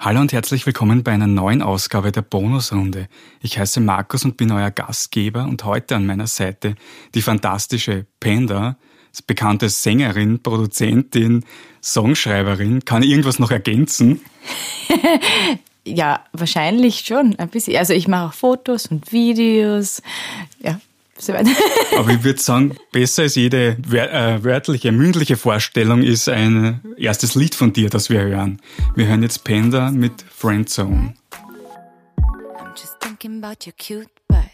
Hallo und herzlich willkommen bei einer neuen Ausgabe der Bonusrunde. Ich heiße Markus und bin euer Gastgeber und heute an meiner Seite die fantastische Panda, bekannte Sängerin, Produzentin, Songschreiberin. Kann ich irgendwas noch ergänzen? ja, wahrscheinlich schon ein bisschen. Also ich mache auch Fotos und Videos. Ja, Aber ich würde sagen, besser als jede äh, wörtliche, mündliche Vorstellung ist ein erstes Lied von dir, das wir hören. Wir hören jetzt Panda mit Friendzone. I'm just thinking about your cute butt.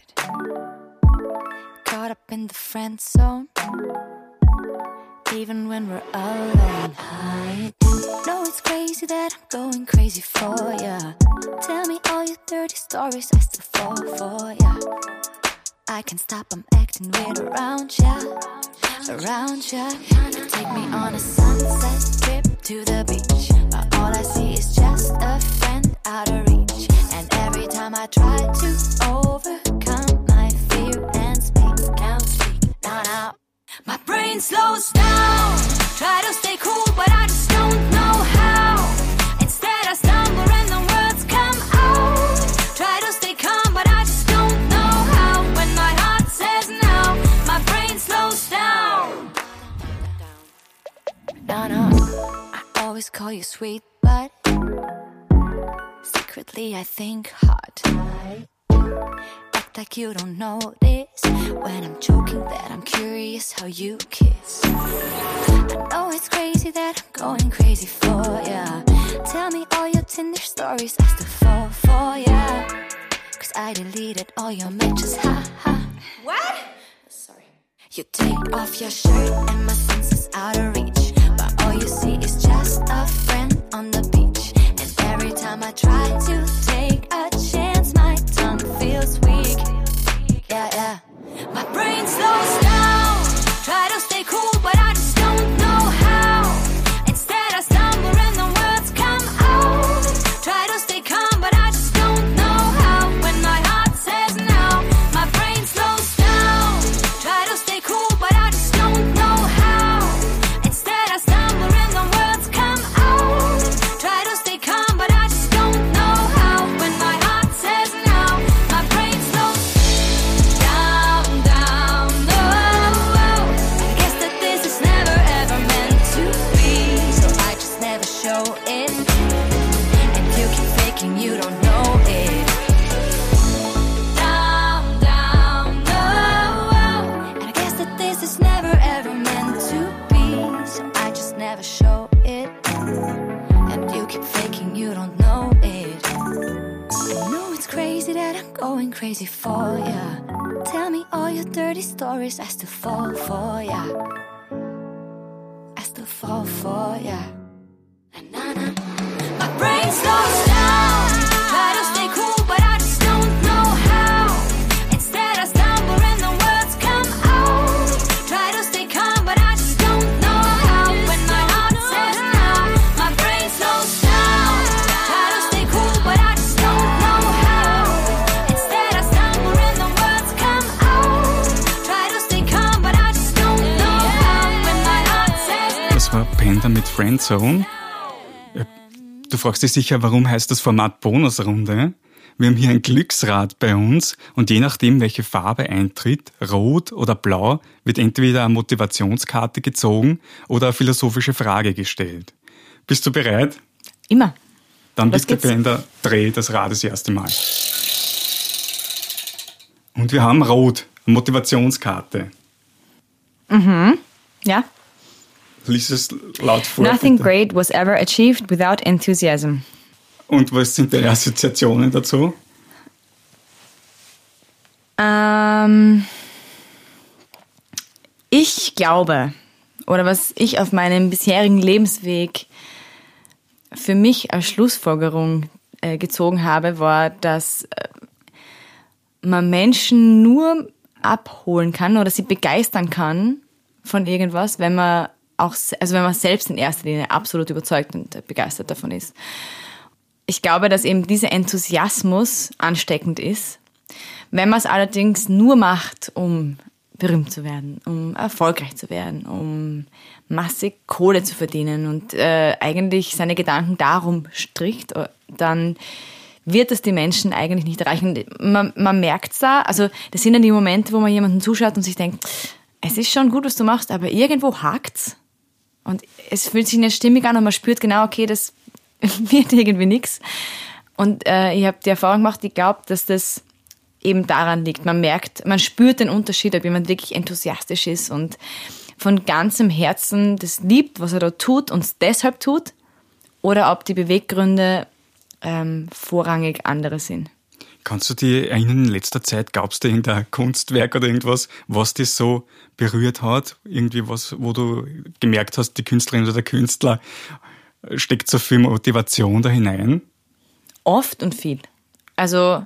Caught up in the friend zone. Even when we're alone. I know it's crazy that I'm going crazy for ya. Tell me all your dirty stories, I still fall for ya. I can stop, I'm acting weird around ya, around ya. You take me on a sunset trip to the beach, but all I see is just a I think hot. Act like you don't notice when I'm joking that I'm curious how you kiss. I know oh, it's crazy that I'm going crazy for ya. Tell me all your Tinder stories, I still fall for ya. Cause I deleted all your matches, ha ha. What? Sorry. You take off your shirt and my senses out of reach. But all you see is just a friend on the beach. And every time I try to ya. Tell me all your dirty stories, I still fall for ya. I still fall for ya. Na, na, na. My brain slows Friendzone. Du fragst dich sicher, warum heißt das Format Bonusrunde? Wir haben hier ein Glücksrad bei uns und je nachdem, welche Farbe eintritt, rot oder blau, wird entweder eine Motivationskarte gezogen oder eine philosophische Frage gestellt. Bist du bereit? Immer. Dann Was bitte, geht's? Blender, dreh das Rad das erste Mal. Und wir haben rot, Motivationskarte. Ja. Lies es laut vor. Nothing bitte. great was ever achieved without enthusiasm. Und was sind deine Assoziationen dazu? Ähm, ich glaube, oder was ich auf meinem bisherigen Lebensweg für mich als Schlussfolgerung äh, gezogen habe, war, dass äh, man Menschen nur abholen kann oder sie begeistern kann von irgendwas, wenn man auch, also wenn man selbst in erster Linie absolut überzeugt und begeistert davon ist. Ich glaube, dass eben dieser Enthusiasmus ansteckend ist. Wenn man es allerdings nur macht, um berühmt zu werden, um erfolgreich zu werden, um massig Kohle zu verdienen und äh, eigentlich seine Gedanken darum stricht, äh, dann wird es die Menschen eigentlich nicht erreichen. Man, man merkt es da, also das sind dann die Momente, wo man jemanden zuschaut und sich denkt, es ist schon gut, was du machst, aber irgendwo hakt's. Und es fühlt sich nicht stimmig an und man spürt genau, okay, das wird irgendwie nichts. Und äh, ich habe die Erfahrung gemacht, ich glaube, dass das eben daran liegt. Man merkt, man spürt den Unterschied, ob jemand wirklich enthusiastisch ist und von ganzem Herzen das liebt, was er da tut und es deshalb tut, oder ob die Beweggründe ähm, vorrangig andere sind. Kannst du dich erinnern, in letzter Zeit gab es da irgendein Kunstwerk oder irgendwas, was dich so berührt hat? Irgendwie was, wo du gemerkt hast, die Künstlerin oder der Künstler steckt so viel Motivation da hinein? Oft und viel. Also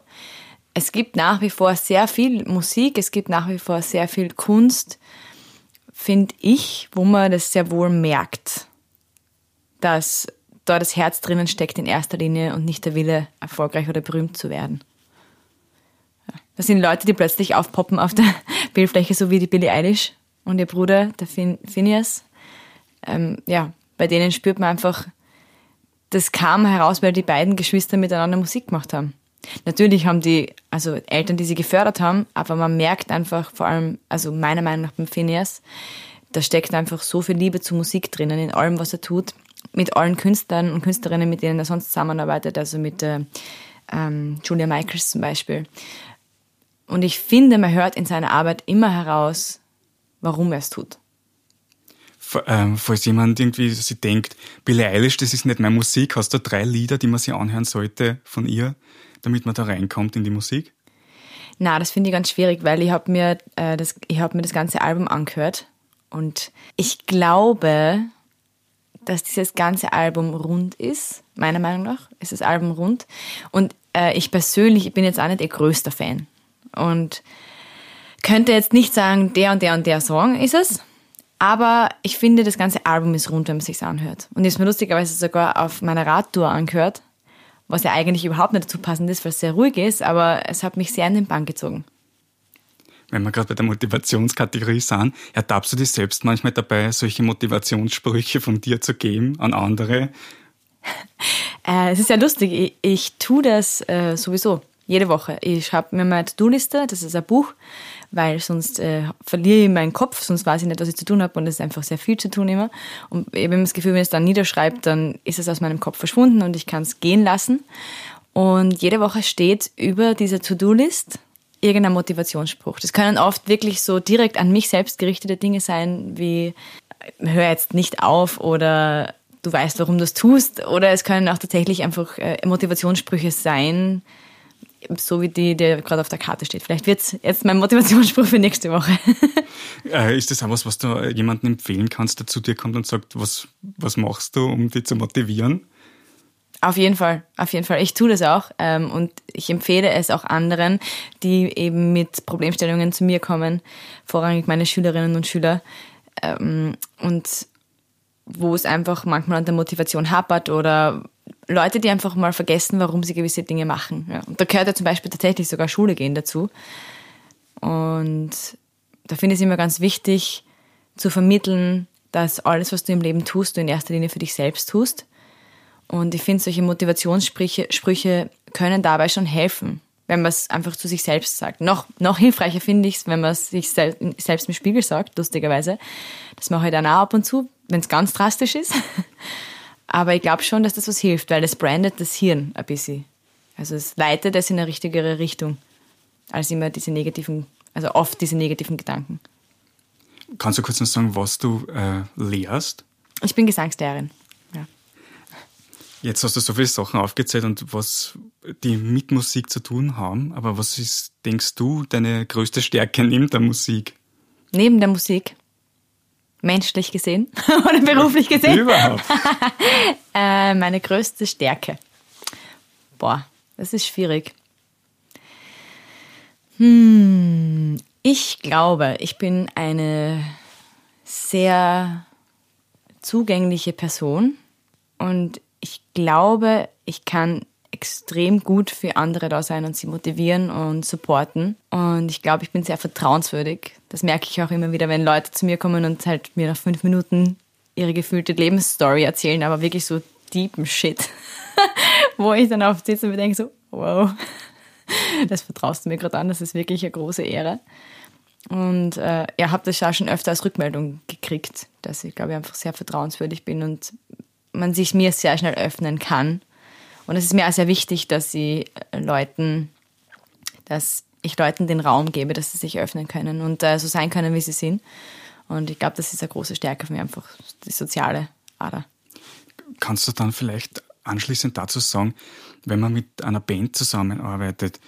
es gibt nach wie vor sehr viel Musik, es gibt nach wie vor sehr viel Kunst, finde ich, wo man das sehr wohl merkt, dass da das Herz drinnen steckt in erster Linie und nicht der Wille, erfolgreich oder berühmt zu werden. Das sind Leute, die plötzlich aufpoppen auf der Bildfläche, so wie die Billie Eilish und ihr Bruder, der fin Phineas. Ähm, ja, bei denen spürt man einfach, das kam heraus, weil die beiden Geschwister miteinander Musik gemacht haben. Natürlich haben die, also Eltern, die sie gefördert haben, aber man merkt einfach vor allem, also meiner Meinung nach beim Phineas, da steckt einfach so viel Liebe zur Musik drinnen, in allem, was er tut, mit allen Künstlern und Künstlerinnen, mit denen er sonst zusammenarbeitet, also mit äh, ähm, Julia Michaels zum Beispiel. Und ich finde, man hört in seiner Arbeit immer heraus, warum er es tut. Ähm, falls jemand irgendwie sich denkt, Billie Eilish, das ist nicht meine Musik, hast du drei Lieder, die man sich anhören sollte von ihr? damit man da reinkommt in die Musik? Na, das finde ich ganz schwierig, weil ich habe mir, äh, das, hab mir das ganze Album angehört und ich glaube, dass dieses ganze Album rund ist. Meiner Meinung nach ist das Album rund. Und äh, ich persönlich ich bin jetzt auch nicht ihr größter Fan. Und könnte jetzt nicht sagen, der und der und der Song ist es. Aber ich finde, das ganze Album ist rund, wenn man sich anhört. Und ich habe mir lustigerweise sogar auf meiner Radtour angehört was ja eigentlich überhaupt nicht dazu passend ist, weil es sehr ruhig ist, aber es hat mich sehr in den Bann gezogen. Wenn wir gerade bei der Motivationskategorie sind, ertappst du dich selbst manchmal dabei, solche Motivationssprüche von dir zu geben an andere? Äh, es ist ja lustig, ich, ich tue das äh, sowieso jede Woche. Ich schreibe mir meine To-Do-Liste, das ist ein Buch, weil sonst äh, verliere ich meinen Kopf, sonst weiß ich nicht, was ich zu tun habe und es ist einfach sehr viel zu tun immer. Und ich habe das Gefühl, wenn ich es dann niederschreibe, dann ist es aus meinem Kopf verschwunden und ich kann es gehen lassen. Und jede Woche steht über dieser To-Do-List irgendein Motivationsspruch. Das können oft wirklich so direkt an mich selbst gerichtete Dinge sein, wie hör jetzt nicht auf oder du weißt, warum du es tust. Oder es können auch tatsächlich einfach äh, Motivationssprüche sein, so wie die, der gerade auf der Karte steht. Vielleicht wird es jetzt mein Motivationsspruch für nächste Woche. Äh, ist das auch was, was du jemandem empfehlen kannst, der zu dir kommt und sagt, was, was machst du, um dich zu motivieren? Auf jeden Fall, auf jeden Fall. Ich tue das auch ähm, und ich empfehle es auch anderen, die eben mit Problemstellungen zu mir kommen, vorrangig meine Schülerinnen und Schüler. Ähm, und wo es einfach manchmal an der Motivation hapert oder Leute, die einfach mal vergessen, warum sie gewisse Dinge machen. Ja. Und da gehört ja zum Beispiel tatsächlich sogar Schule gehen dazu. Und da finde ich es immer ganz wichtig zu vermitteln, dass alles, was du im Leben tust, du in erster Linie für dich selbst tust. Und ich finde, solche Motivationssprüche Sprüche können dabei schon helfen, wenn man es einfach zu sich selbst sagt. Noch, noch hilfreicher finde ich es, wenn man es sich selbst im Spiegel sagt, lustigerweise. Das mache ich dann auch ab und zu, wenn es ganz drastisch ist. Aber ich glaube schon, dass das was hilft, weil es brandet das Hirn ein bisschen. Also es leitet es in eine richtigere Richtung, als immer diese negativen, also oft diese negativen Gedanken. Kannst du kurz noch sagen, was du äh, lehrst? Ich bin Gesangslehrerin. Ja. Jetzt hast du so viele Sachen aufgezählt und was die mit Musik zu tun haben, aber was ist, denkst du, deine größte Stärke neben der Musik? Neben der Musik? Menschlich gesehen oder beruflich gesehen? Überhaupt. äh, meine größte Stärke. Boah, das ist schwierig. Hm, ich glaube, ich bin eine sehr zugängliche Person und ich glaube, ich kann extrem gut für andere da sein und sie motivieren und supporten. Und ich glaube, ich bin sehr vertrauenswürdig. Das merke ich auch immer wieder, wenn Leute zu mir kommen und halt mir nach fünf Minuten ihre gefühlte Lebensstory erzählen, aber wirklich so deepen Shit. wo ich dann oft sitze und mir denke so, wow, das vertraust du mir gerade an, das ist wirklich eine große Ehre. Und äh, ja, habe das ja schon öfter als Rückmeldung gekriegt, dass ich, glaube ich, einfach sehr vertrauenswürdig bin und man sich mir sehr schnell öffnen kann. Und es ist mir auch sehr wichtig, dass ich Leuten, dass ich Leuten den Raum gebe, dass sie sich öffnen können und äh, so sein können, wie sie sind. Und ich glaube, das ist eine große Stärke für mich, einfach die soziale Ader. Kannst du dann vielleicht anschließend dazu sagen, wenn man mit einer Band zusammenarbeitet,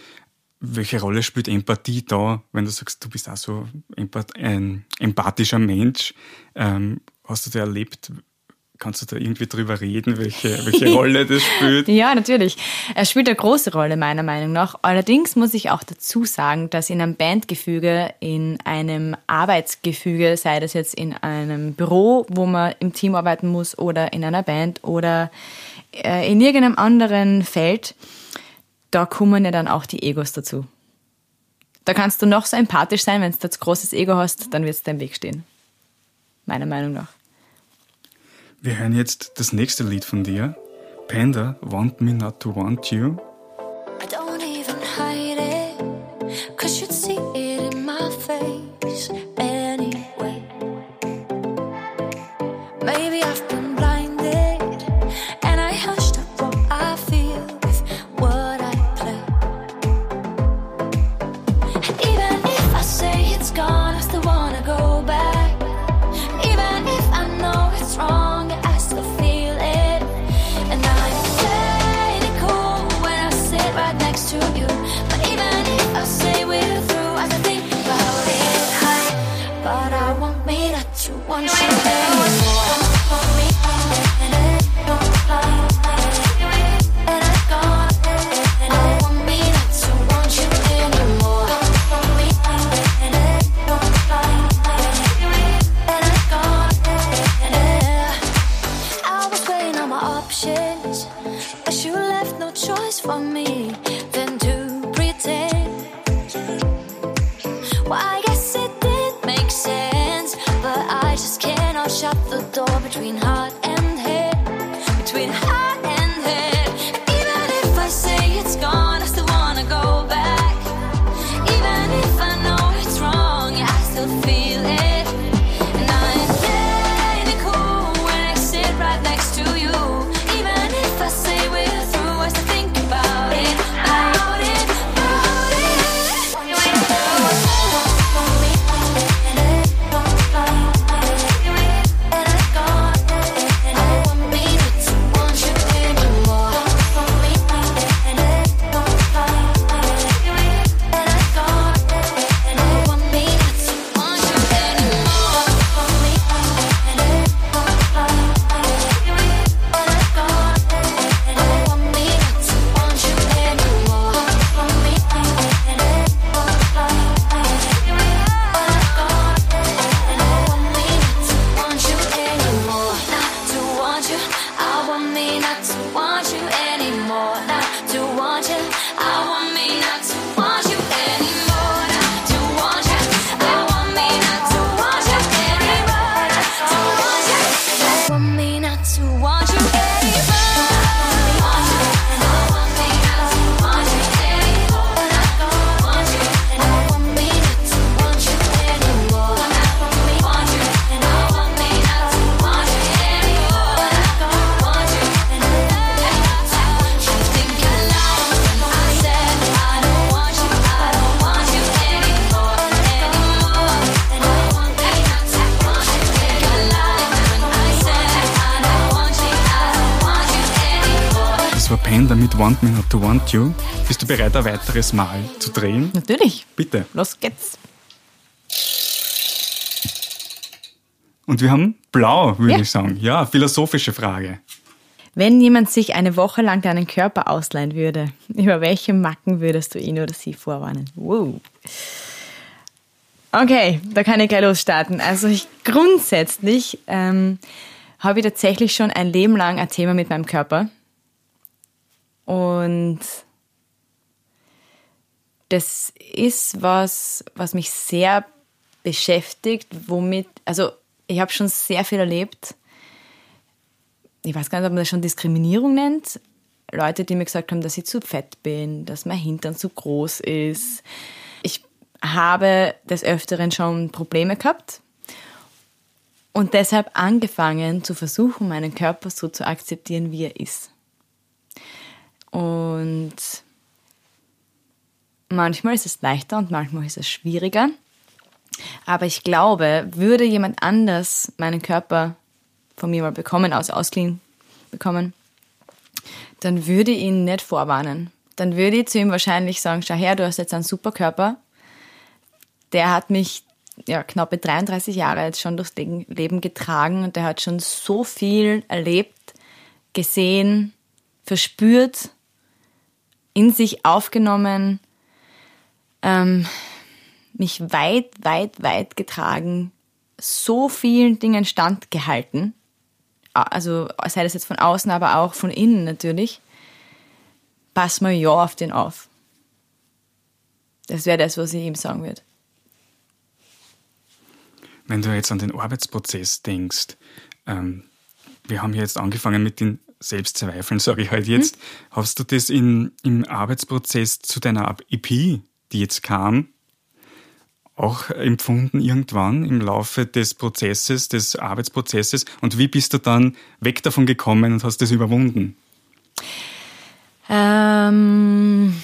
welche Rolle spielt Empathie da, wenn du sagst, du bist auch so ein empathischer Mensch? Ähm, hast du da erlebt, Kannst du da irgendwie drüber reden, welche, welche Rolle das spielt? ja, natürlich. Es spielt eine große Rolle, meiner Meinung nach. Allerdings muss ich auch dazu sagen, dass in einem Bandgefüge, in einem Arbeitsgefüge, sei das jetzt in einem Büro, wo man im Team arbeiten muss, oder in einer Band oder äh, in irgendeinem anderen Feld, da kommen ja dann auch die Egos dazu. Da kannst du noch so empathisch sein, wenn du ein großes Ego hast, dann wird es deinem Weg stehen. Meiner Meinung nach. Wir hören jetzt das nächste Lied von dir. Panda, Want Me Not to Want You. I don't even hide it, cause you'd see it in my face Want Me Not to Want You. Bist du bereit, ein weiteres Mal zu drehen? Natürlich. Bitte. Los geht's. Und wir haben blau, würde ja. ich sagen. Ja, philosophische Frage. Wenn jemand sich eine Woche lang deinen Körper ausleihen würde, über welche Macken würdest du ihn oder sie vorwarnen? Wow. Okay, da kann ich gleich losstarten. Also ich grundsätzlich ähm, habe ich tatsächlich schon ein Leben lang ein Thema mit meinem Körper. Und das ist was, was mich sehr beschäftigt, womit, also ich habe schon sehr viel erlebt. Ich weiß gar nicht, ob man das schon Diskriminierung nennt. Leute, die mir gesagt haben, dass ich zu fett bin, dass mein Hintern zu groß ist. Ich habe des Öfteren schon Probleme gehabt und deshalb angefangen zu versuchen, meinen Körper so zu akzeptieren, wie er ist. Und manchmal ist es leichter und manchmal ist es schwieriger. Aber ich glaube, würde jemand anders meinen Körper von mir mal bekommen, aus Ausgeliehen bekommen, dann würde ich ihn nicht vorwarnen. Dann würde ich zu ihm wahrscheinlich sagen, schau her, du hast jetzt einen super Körper. Der hat mich ja, knappe 33 Jahre jetzt schon durchs Leben getragen und der hat schon so viel erlebt, gesehen, verspürt, in sich aufgenommen, ähm, mich weit, weit, weit getragen, so vielen Dingen standgehalten. Also sei das jetzt von außen, aber auch von innen natürlich. Pass mal ja auf den auf. Das wäre das, was ich ihm sagen würde. Wenn du jetzt an den Arbeitsprozess denkst, ähm, wir haben jetzt angefangen mit den Selbstzweifeln, sage ich halt jetzt. Hm? Hast du das in, im Arbeitsprozess zu deiner EP, die jetzt kam, auch empfunden irgendwann im Laufe des Prozesses, des Arbeitsprozesses? Und wie bist du dann weg davon gekommen und hast das überwunden? Ähm,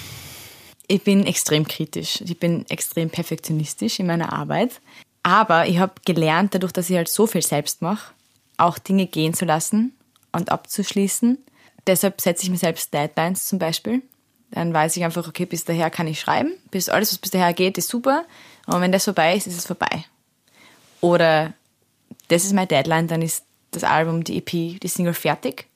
ich bin extrem kritisch. Ich bin extrem perfektionistisch in meiner Arbeit. Aber ich habe gelernt, dadurch, dass ich halt so viel selbst mache, auch Dinge gehen zu lassen und abzuschließen. Deshalb setze ich mir selbst Deadlines zum Beispiel. Dann weiß ich einfach, okay, bis daher kann ich schreiben. Bis alles, was bis daher geht, ist super. Und wenn das vorbei ist, ist es vorbei. Oder das ist meine Deadline, dann ist das Album, die EP, die Single fertig.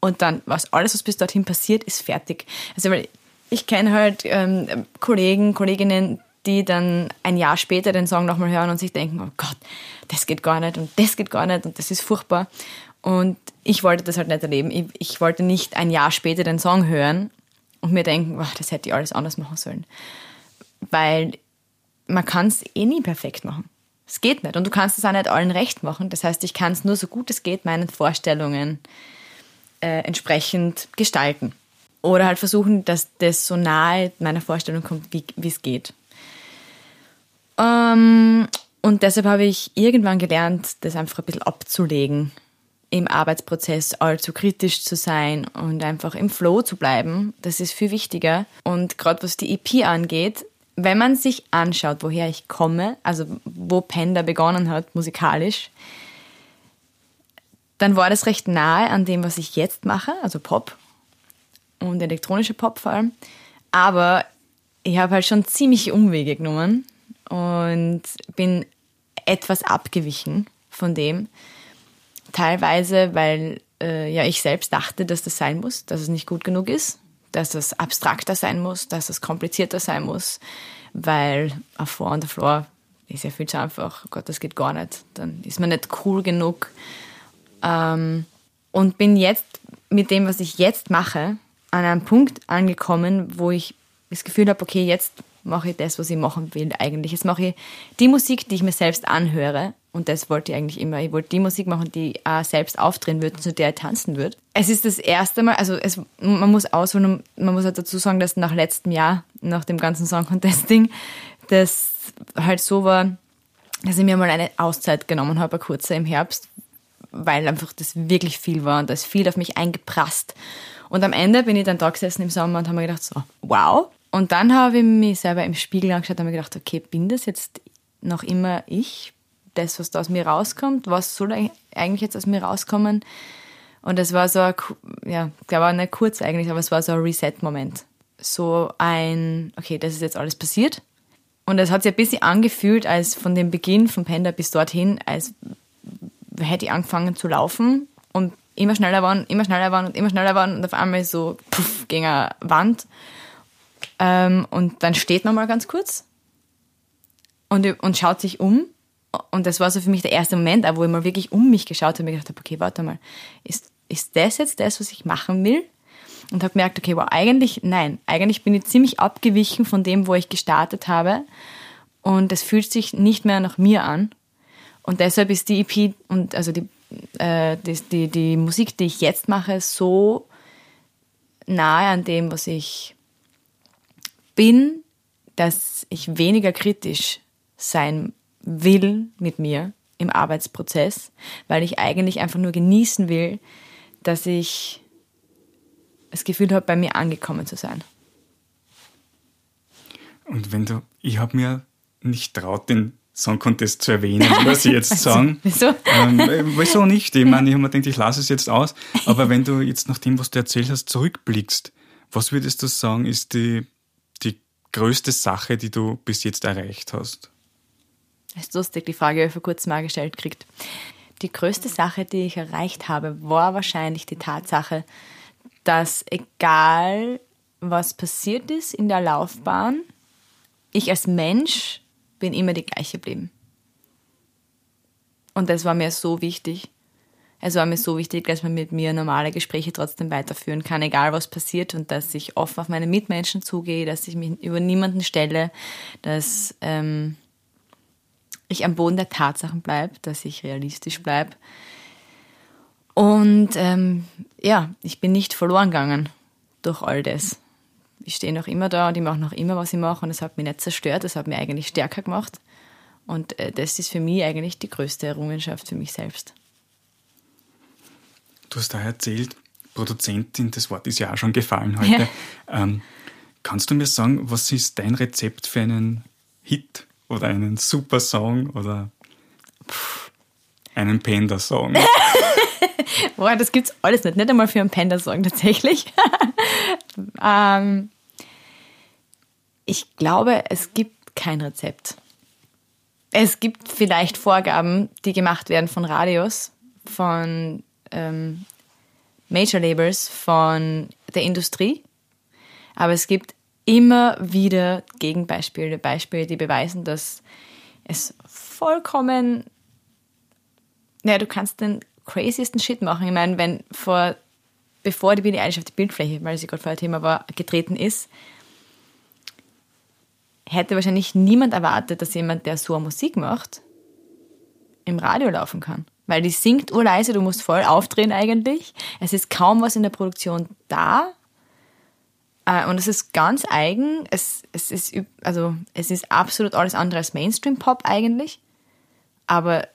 Und dann, was alles, was bis dorthin passiert, ist fertig. Also, weil ich kenne halt ähm, Kollegen, Kolleginnen, die dann ein Jahr später den Song nochmal hören und sich denken, oh Gott, das geht gar nicht und das geht gar nicht und das ist furchtbar. Und ich wollte das halt nicht erleben. Ich, ich wollte nicht ein Jahr später den Song hören und mir denken, oh, das hätte ich alles anders machen sollen. Weil man kann es eh nie perfekt machen. Es geht nicht. Und du kannst es auch nicht allen recht machen. Das heißt, ich kann es nur so gut es geht meinen Vorstellungen äh, entsprechend gestalten. Oder halt versuchen, dass das so nahe meiner Vorstellung kommt, wie es geht. Ähm, und deshalb habe ich irgendwann gelernt, das einfach ein bisschen abzulegen, im Arbeitsprozess allzu kritisch zu sein und einfach im Flow zu bleiben. Das ist viel wichtiger. Und gerade was die EP angeht, wenn man sich anschaut, woher ich komme, also wo Panda begonnen hat, musikalisch, dann war das recht nahe an dem, was ich jetzt mache, also Pop und elektronische Pop vor allem. Aber ich habe halt schon ziemlich Umwege genommen und bin etwas abgewichen von dem. Teilweise, weil äh, ja ich selbst dachte, dass das sein muss, dass es nicht gut genug ist, dass es abstrakter sein muss, dass es komplizierter sein muss, weil auf Four on the Floor ist ja viel zu einfach. Oh Gott, das geht gar nicht. Dann ist man nicht cool genug. Ähm, und bin jetzt mit dem, was ich jetzt mache, an einem Punkt angekommen, wo ich das Gefühl habe, okay, jetzt mache ich das, was ich machen will eigentlich. Jetzt mache ich die Musik, die ich mir selbst anhöre. Und das wollte ich eigentlich immer. Ich wollte die Musik machen, die auch selbst aufdrehen würde, zu der ich tanzen würde. Es ist das erste Mal, also es, man muss ausholen, man muss halt dazu sagen, dass nach letztem Jahr, nach dem ganzen Song Contest-Ding, das halt so war, dass ich mir mal eine Auszeit genommen habe, eine kurze im Herbst, weil einfach das wirklich viel war und da ist viel auf mich eingeprasst. Und am Ende bin ich dann da gesessen im Sommer und habe mir gedacht, so, wow, und dann habe ich mich selber im Spiegel angeschaut und mir gedacht, okay, bin das jetzt noch immer ich? Das, was da aus mir rauskommt? Was soll eigentlich jetzt aus mir rauskommen? Und es war so, ein, ja, glaube nicht kurz eigentlich, aber es war so ein Reset-Moment. So ein, okay, das ist jetzt alles passiert. Und es hat sich ein bisschen angefühlt, als von dem Beginn von Panda bis dorthin, als hätte ich angefangen zu laufen und immer schneller waren, immer schneller waren und immer schneller waren und auf einmal so puff, gegen eine Wand. Ähm, und dann steht man mal ganz kurz und, und schaut sich um. Und das war so für mich der erste Moment, wo ich mal wirklich um mich geschaut habe und mir gedacht habe, okay, warte mal, ist, ist das jetzt das, was ich machen will? Und habe gemerkt, okay, wow, eigentlich nein. Eigentlich bin ich ziemlich abgewichen von dem, wo ich gestartet habe. Und es fühlt sich nicht mehr nach mir an. Und deshalb ist die EP und also die, äh, die, die, die Musik, die ich jetzt mache, so nahe an dem, was ich bin, dass ich weniger kritisch sein will mit mir im Arbeitsprozess, weil ich eigentlich einfach nur genießen will, dass ich das Gefühl habe, bei mir angekommen zu sein. Und wenn du, ich habe mir nicht traut, den Song Contest zu erwähnen, was ich jetzt also, sagen. Wieso? Ähm, wieso nicht? Ich meine, ich habe mir gedacht, ich lasse es jetzt aus. Aber wenn du jetzt nach dem, was du erzählt hast, zurückblickst, was würdest du sagen, ist die größte Sache, die du bis jetzt erreicht hast? Das ist lustig, die Frage, die ich vor kurzem mal gestellt kriegt. Die größte Sache, die ich erreicht habe, war wahrscheinlich die Tatsache, dass egal was passiert ist in der Laufbahn, ich als Mensch bin immer die gleiche geblieben. Und das war mir so wichtig. Es war mir so wichtig, dass man mit mir normale Gespräche trotzdem weiterführen kann, egal was passiert, und dass ich offen auf meine Mitmenschen zugehe, dass ich mich über niemanden stelle, dass ähm, ich am Boden der Tatsachen bleibe, dass ich realistisch bleibe. Und ähm, ja, ich bin nicht verloren gegangen durch all das ich stehe noch immer da und ich mache noch immer, was ich mache und es hat mich nicht zerstört, es hat mich eigentlich stärker gemacht. Und äh, das ist für mich eigentlich die größte Errungenschaft für mich selbst. Du hast da erzählt, Produzentin, das Wort ist ja auch schon gefallen heute. Ja. Ähm, kannst du mir sagen, was ist dein Rezept für einen Hit oder einen super Song oder einen Panda-Song? Boah, das gibt's alles nicht. Nicht einmal für einen Panda-Song tatsächlich. ähm, ich glaube, es gibt kein Rezept. Es gibt vielleicht Vorgaben, die gemacht werden von Radios, von ähm, Major Labels, von der Industrie. Aber es gibt immer wieder Gegenbeispiele, Beispiele, die beweisen, dass es vollkommen, naja, du kannst den craziesten Shit machen. Ich meine, wenn vor, bevor die Billie Eilish auf die Bildfläche, weil sie gerade vorher Thema war, getreten ist, hätte wahrscheinlich niemand erwartet, dass jemand, der so Musik macht, im Radio laufen kann. Weil die singt urleise, du musst voll aufdrehen eigentlich. Es ist kaum was in der Produktion da. Äh, und es ist ganz eigen. Es, es, ist, also, es ist absolut alles andere als Mainstream-Pop eigentlich. Aber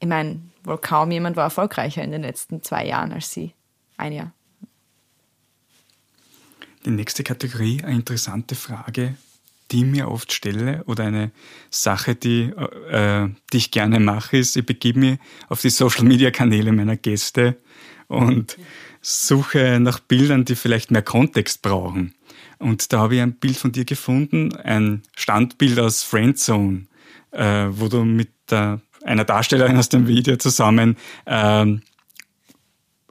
ich meine, wohl kaum jemand war erfolgreicher in den letzten zwei Jahren als sie. Ein Jahr. Die nächste Kategorie, eine interessante Frage, die mir oft stelle oder eine Sache, die, äh, die ich gerne mache, ist, ich begebe mich auf die Social-Media-Kanäle meiner Gäste und suche nach Bildern, die vielleicht mehr Kontext brauchen. Und da habe ich ein Bild von dir gefunden, ein Standbild aus Friendzone, äh, wo du mit der, einer Darstellerin aus dem Video zusammen ähm,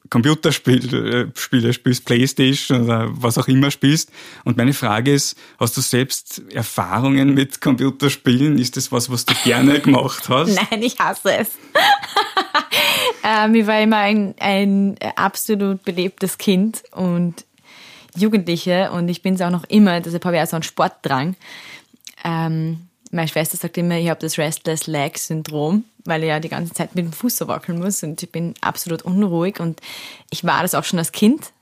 Computerspiele äh, spielst, Playstation oder was auch immer spielst. Und meine Frage ist, hast du selbst Erfahrungen mit Computerspielen? Ist das was, was du gerne gemacht hast? Nein, ich hasse es. ähm, ich war immer ein, ein absolut belebtes Kind und Jugendliche und ich bin es auch noch immer, deshalb habe ich auch so einen Sportdrang. Ähm, meine Schwester sagt immer, ich habe das Restless Leg Syndrom, weil ich ja die ganze Zeit mit dem Fuß so wackeln muss und ich bin absolut unruhig und ich war das auch schon als Kind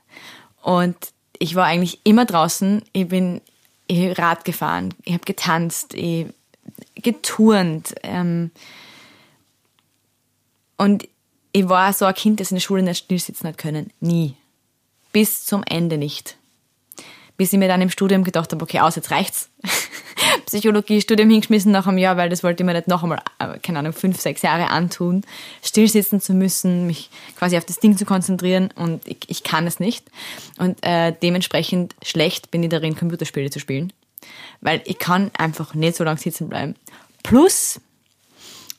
und ich war eigentlich immer draußen. Ich bin Rad gefahren, ich habe getanzt, ich geturnt ähm, und ich war so ein Kind, das in der Schule nicht still sitzen hat können. Nie. Bis zum Ende nicht. Bis ich mir dann im Studium gedacht habe, okay, aus, jetzt reicht's. Psychologiestudium hingeschmissen nach einem Jahr, weil das wollte ich mir nicht noch einmal, äh, keine Ahnung, fünf, sechs Jahre antun, stillsitzen zu müssen, mich quasi auf das Ding zu konzentrieren und ich, ich kann es nicht. Und äh, dementsprechend schlecht bin ich darin, Computerspiele zu spielen, weil ich kann einfach nicht so lange sitzen bleiben. Plus,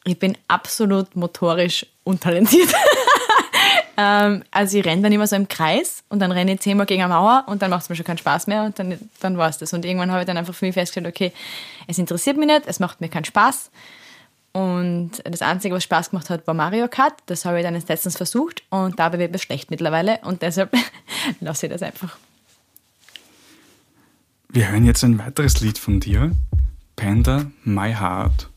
ich bin absolut motorisch untalentiert. Ähm, also ich renne dann immer so im Kreis und dann renne ich zehnmal gegen eine Mauer und dann macht es mir schon keinen Spaß mehr und dann, dann war es das. Und irgendwann habe ich dann einfach für mich festgestellt, okay, es interessiert mich nicht, es macht mir keinen Spaß. Und das Einzige, was Spaß gemacht hat, war Mario Kart. Das habe ich dann jetzt letztens versucht und dabei wird mir schlecht mittlerweile und deshalb lasse ich das einfach. Wir hören jetzt ein weiteres Lied von dir, Panda My Heart.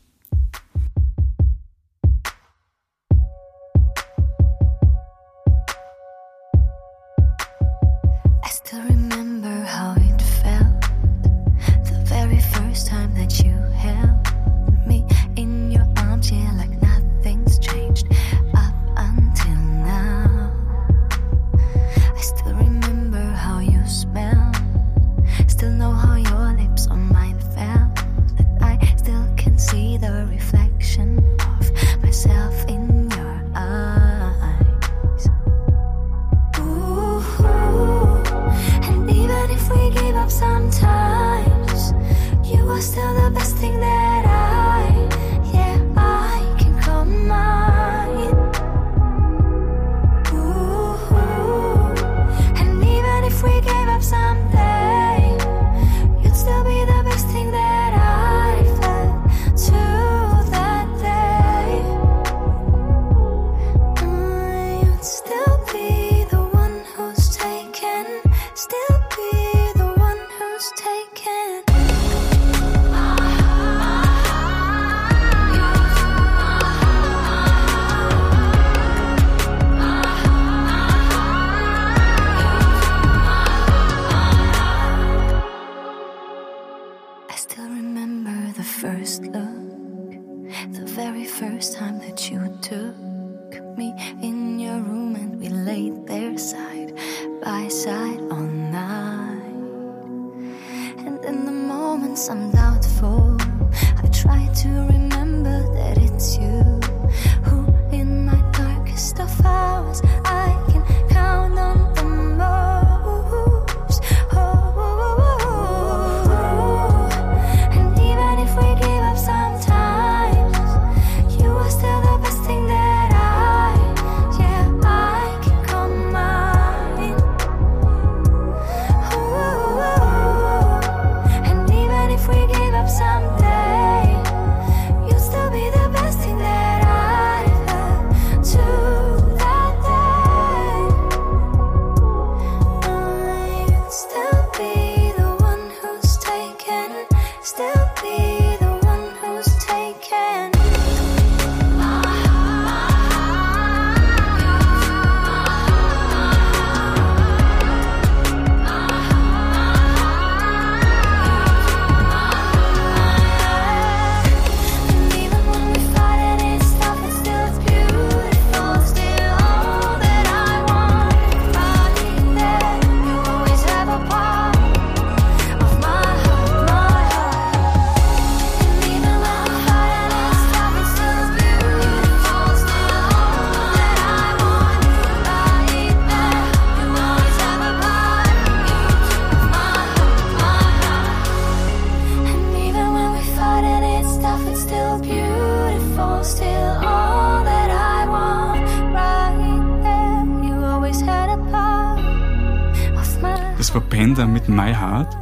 My Heart.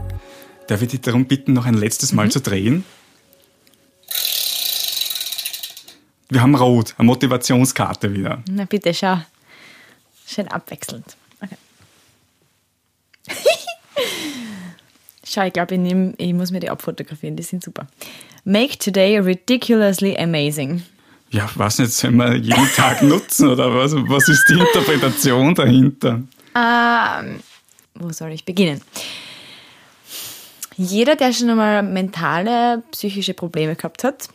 Darf ich dich darum bitten, noch ein letztes Mal zu drehen? Wir haben Rot, eine Motivationskarte wieder. Na bitte, schau. Schön abwechselnd. Okay. schau, ich glaube, ich, nehm- ich muss mir die abfotografieren, die sind super. Make today ridiculously amazing. Ja, weiß nicht, sollen wir jeden Tag nutzen oder was? Was ist die Interpretation dahinter? Ähm, wo soll ich beginnen? Jeder, der schon einmal mentale, psychische Probleme gehabt hat,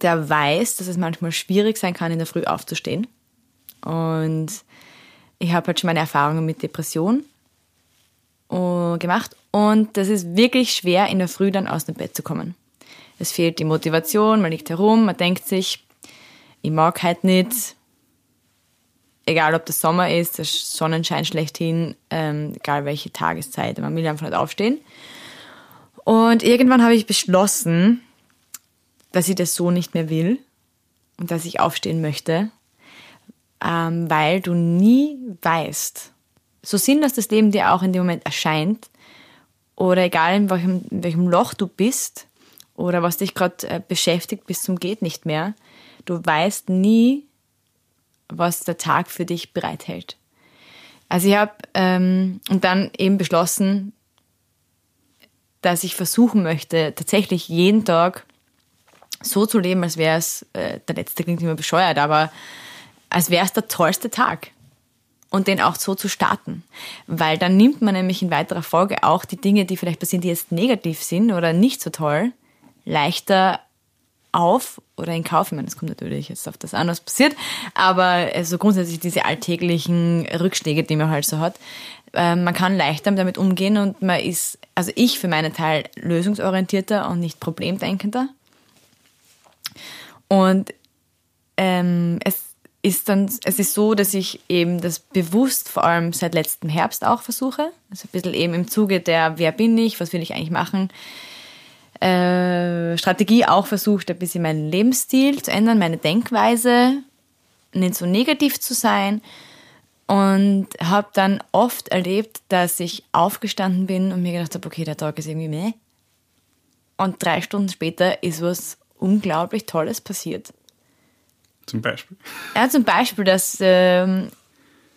der weiß, dass es manchmal schwierig sein kann, in der Früh aufzustehen. Und ich habe halt schon meine Erfahrungen mit Depression äh, gemacht. Und das ist wirklich schwer, in der Früh dann aus dem Bett zu kommen. Es fehlt die Motivation, man liegt herum, man denkt sich, ich mag halt nicht, egal ob das Sommer ist, der Sonnenschein schlechthin, ähm, egal welche Tageszeit, man will einfach nicht aufstehen. Und irgendwann habe ich beschlossen, dass ich das so nicht mehr will und dass ich aufstehen möchte, ähm, weil du nie weißt, so sinnlos das Leben dir auch in dem Moment erscheint, oder egal in welchem, in welchem Loch du bist oder was dich gerade äh, beschäftigt bis zum geht nicht mehr, du weißt nie, was der Tag für dich bereithält. Also ich habe ähm, und dann eben beschlossen, dass ich versuchen möchte, tatsächlich jeden Tag so zu leben, als wäre es, äh, der letzte klingt immer bescheuert, aber als wäre es der tollste Tag. und den auch so zu starten. Weil dann nimmt man nämlich in weiterer Folge auch die Dinge, die vielleicht passieren, die jetzt negativ sind oder nicht so toll, leichter auf oder in Kauf. Ich meine, es kommt natürlich jetzt auf das an, was passiert, aber also grundsätzlich diese alltäglichen Rückschläge, die man halt so hat, äh, man kann leichter damit umgehen und man ist, also ich für meinen Teil, lösungsorientierter und nicht problemdenkender. Und ähm, es ist dann, es ist so, dass ich eben das bewusst vor allem seit letztem Herbst auch versuche. Also ein bisschen eben im Zuge der, wer bin ich, was will ich eigentlich machen, äh, Strategie auch versucht, ein bisschen meinen Lebensstil zu ändern, meine Denkweise, nicht so negativ zu sein. Und habe dann oft erlebt, dass ich aufgestanden bin und mir gedacht habe, okay, der Tag ist irgendwie mehr. Und drei Stunden später ist was unglaublich Tolles passiert. Zum Beispiel. Ja, zum Beispiel, dass ähm,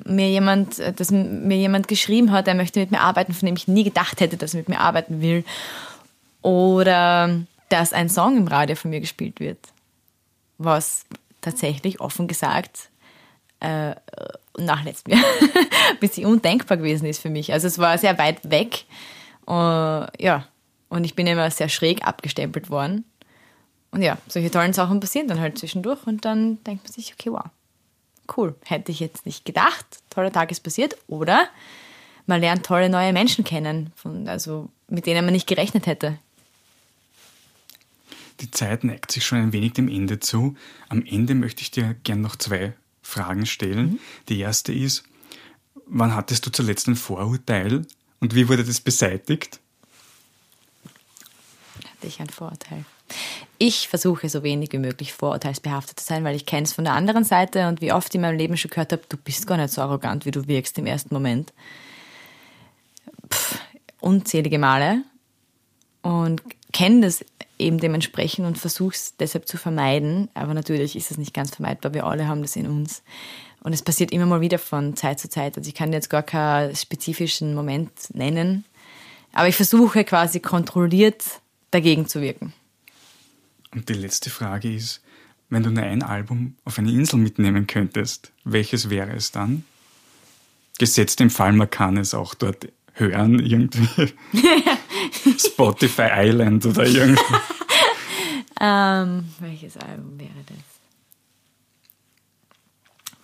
mir jemand, dass mir jemand geschrieben hat, er möchte mit mir arbeiten, von dem ich nie gedacht hätte, dass er mit mir arbeiten will. Oder dass ein Song im Radio von mir gespielt wird. Was tatsächlich offen gesagt äh, nachlässt mir. ein bisschen undenkbar gewesen ist für mich. Also es war sehr weit weg. Uh, ja, und ich bin immer sehr schräg abgestempelt worden. Und ja, solche tollen Sachen passieren dann halt zwischendurch und dann denkt man sich, okay, wow, cool, hätte ich jetzt nicht gedacht, toller Tag ist passiert. Oder man lernt tolle neue Menschen kennen, von, also mit denen man nicht gerechnet hätte. Die Zeit neigt sich schon ein wenig dem Ende zu. Am Ende möchte ich dir gerne noch zwei Fragen stellen. Mhm. Die erste ist, wann hattest du zuletzt ein Vorurteil und wie wurde das beseitigt? Hatte ich ein Vorurteil? Ich versuche so wenig wie möglich vorurteilsbehaftet zu sein, weil ich kenne es von der anderen Seite und wie oft in meinem Leben schon gehört habe, du bist gar nicht so arrogant, wie du wirkst im ersten Moment. Pff, unzählige Male und kenne das eben dementsprechend und versuche es deshalb zu vermeiden. Aber natürlich ist es nicht ganz vermeidbar, wir alle haben das in uns. Und es passiert immer mal wieder von Zeit zu Zeit. Also ich kann jetzt gar keinen spezifischen Moment nennen, aber ich versuche quasi kontrolliert dagegen zu wirken. Und die letzte Frage ist, wenn du nur ein Album auf eine Insel mitnehmen könntest, welches wäre es dann? Gesetzt im Fall, man kann es auch dort hören, irgendwie. Spotify Island oder irgendwie. ähm, welches Album wäre das?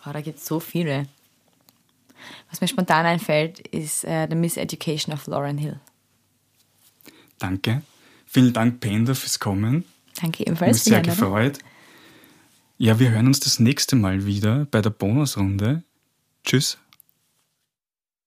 Wow, da gibt es so viele. Was mir spontan einfällt, ist uh, The Miseducation of Lauren Hill. Danke. Vielen Dank, Penda, fürs Kommen. Danke ebenfalls. Mich sehr gefreut. Ja, wir hören uns das nächste Mal wieder bei der Bonusrunde. Tschüss.